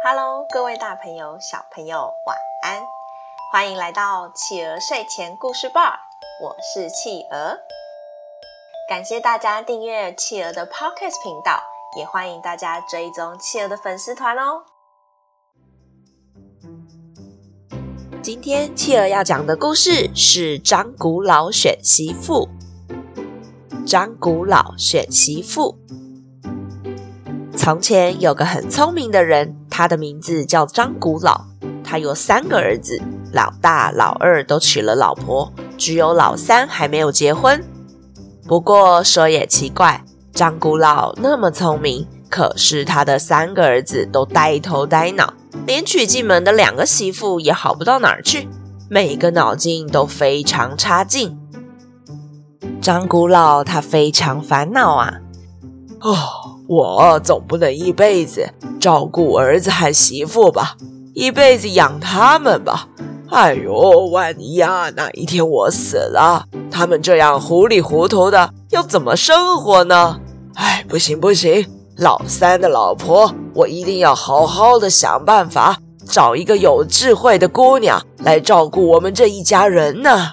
Hello，各位大朋友、小朋友，晚安！欢迎来到企鹅睡前故事吧，我是企鹅。感谢大家订阅企鹅的 Podcast 频道，也欢迎大家追踪企鹅的粉丝团哦。今天企鹅要讲的故事是张古老选媳妇。张古老选媳妇。从前有个很聪明的人，他的名字叫张古老。他有三个儿子，老大、老二都娶了老婆，只有老三还没有结婚。不过说也奇怪，张古老那么聪明，可是他的三个儿子都呆头呆脑，连娶进门的两个媳妇也好不到哪儿去，每个脑筋都非常差劲。张古老他非常烦恼啊！哦，我总不能一辈子照顾儿子和媳妇吧，一辈子养他们吧。哎呦，万一呀，哪一天我死了，他们这样糊里糊涂的，要怎么生活呢？哎，不行不行，老三的老婆，我一定要好好的想办法，找一个有智慧的姑娘来照顾我们这一家人呢。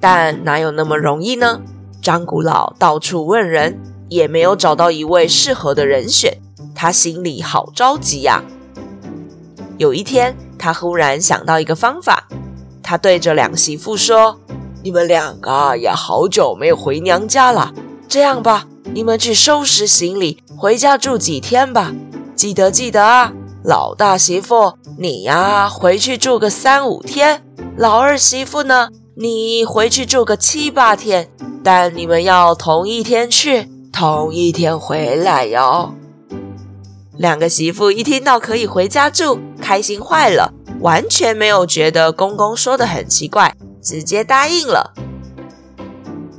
但哪有那么容易呢？张古老到处问人，也没有找到一位适合的人选，他心里好着急呀。有一天，他忽然想到一个方法，他对着两媳妇说：“你们两个也好久没有回娘家了，这样吧，你们去收拾行李，回家住几天吧。记得记得啊，老大媳妇，你呀，回去住个三五天；老二媳妇呢？”你回去住个七八天，但你们要同一天去，同一天回来哟。两个媳妇一听到可以回家住，开心坏了，完全没有觉得公公说的很奇怪，直接答应了。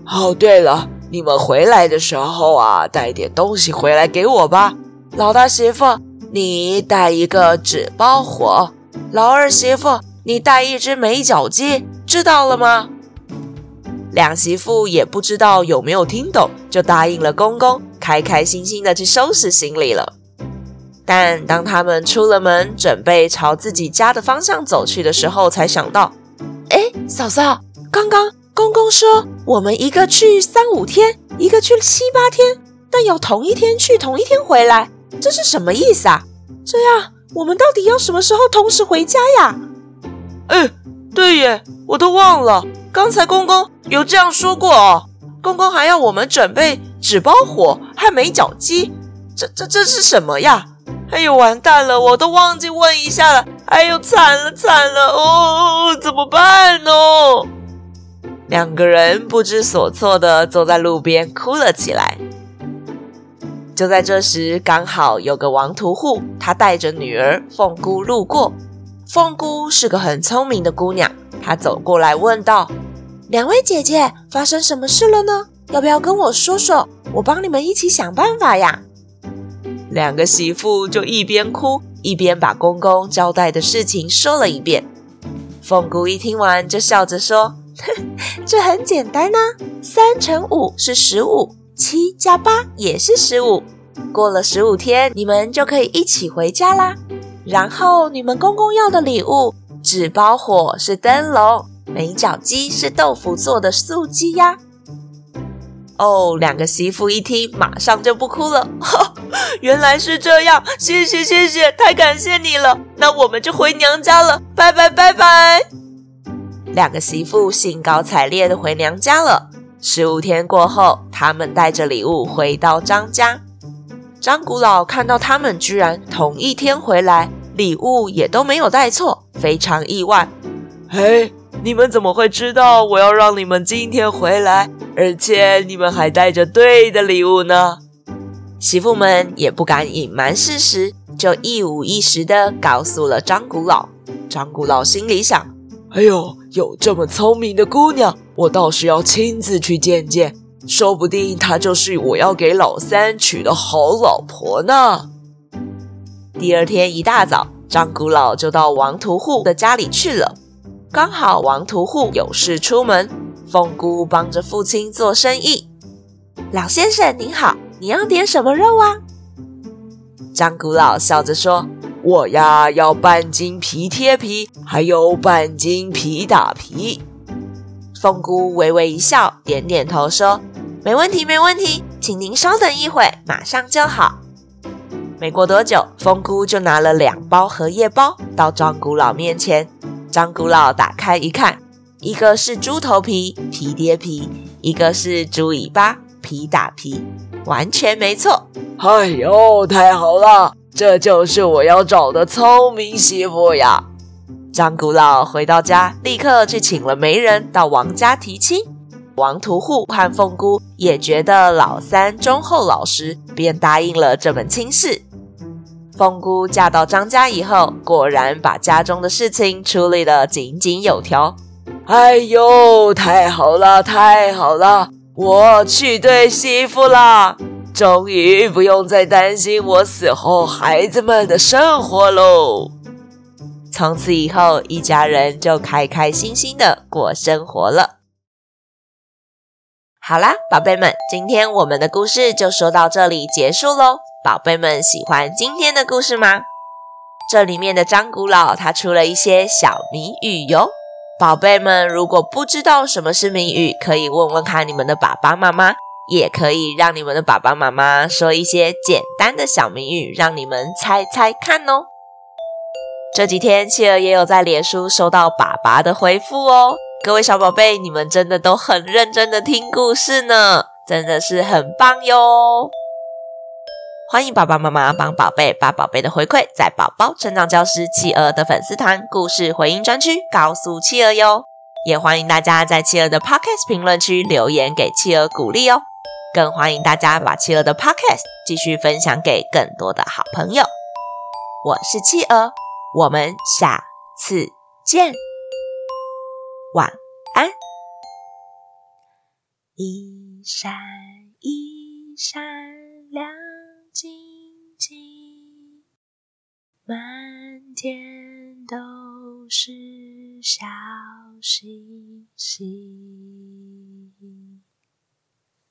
哦，对了，你们回来的时候啊，带点东西回来给我吧。老大媳妇，你带一个纸包火；老二媳妇，你带一只美脚鸡。知道了吗？两媳妇也不知道有没有听懂，就答应了公公，开开心心的去收拾行李了。但当他们出了门，准备朝自己家的方向走去的时候，才想到：哎，嫂嫂，刚刚公公说我们一个去三五天，一个去七八天，但要同一天去，同一天回来，这是什么意思啊？这样我们到底要什么时候同时回家呀？哎。对耶，我都忘了，刚才公公有这样说过哦。公公还要我们准备纸包火和美脚鸡，这这这是什么呀？哎呦，完蛋了，我都忘记问一下了。哎呦，惨了惨了，哦，怎么办呢？两个人不知所措的坐在路边哭了起来。就在这时，刚好有个王屠户，他带着女儿凤姑路过。凤姑是个很聪明的姑娘，她走过来问道：“两位姐姐，发生什么事了呢？要不要跟我说说？我帮你们一起想办法呀。”两个媳妇就一边哭一边把公公交代的事情说了一遍。凤姑一听完就笑着说：“哼，这很简单呐，三乘五是十五，七加八也是十五。过了十五天，你们就可以一起回家啦。”然后你们公公要的礼物，纸包火是灯笼，美脚鸡是豆腐做的素鸡呀。哦，两个媳妇一听，马上就不哭了。原来是这样，谢谢谢谢，太感谢你了。那我们就回娘家了，拜拜拜拜。两个媳妇兴高采烈地回娘家了。十五天过后，他们带着礼物回到张家。张古老看到他们居然同一天回来。礼物也都没有带错，非常意外。嘿，你们怎么会知道我要让你们今天回来，而且你们还带着对的礼物呢？媳妇们也不敢隐瞒事实，就一五一十地告诉了张古老。张古老心里想：哎呦，有这么聪明的姑娘，我倒是要亲自去见见，说不定她就是我要给老三娶的好老婆呢。第二天一大早，张古老就到王屠户的家里去了。刚好王屠户有事出门，凤姑帮着父亲做生意。老先生您好，你要点什么肉啊？张古老笑着说：“我呀要半斤皮贴皮，还有半斤皮打皮。凤姑微微一笑，点点头说：“没问题，没问题，请您稍等一会，马上就好。”没过多久，凤姑就拿了两包荷叶包到张古老面前。张古老打开一看，一个是猪头皮，皮贴皮；一个是猪尾巴，皮打皮，完全没错。哎呦，太好了，这就是我要找的聪明媳妇呀！张古老回到家，立刻去请了媒人到王家提亲。王屠户和凤姑也觉得老三忠厚老实，便答应了这门亲事。凤姑嫁到张家以后，果然把家中的事情处理得井井有条。哎呦，太好了，太好了！我娶对媳妇了，终于不用再担心我死后孩子们的生活喽。从此以后，一家人就开开心心的过生活了。好啦，宝贝们，今天我们的故事就说到这里结束喽。宝贝们喜欢今天的故事吗？这里面的张古老他出了一些小谜语哟。宝贝们如果不知道什么是谜语，可以问问看你们的爸爸妈妈，也可以让你们的爸爸妈妈说一些简单的小谜语，让你们猜猜看哦。这几天企鹅也有在脸书收到爸爸的回复哦。各位小宝贝，你们真的都很认真的听故事呢，真的是很棒哟。欢迎爸爸妈妈帮宝贝把宝贝的回馈在宝宝成长教室企鹅的粉丝团故事回音专区告诉企鹅哟，也欢迎大家在企鹅的 Podcast 评论区留言给企鹅鼓励哦，更欢迎大家把企鹅的 Podcast 继续分享给更多的好朋友。我是企鹅，我们下次见，晚安。一闪一闪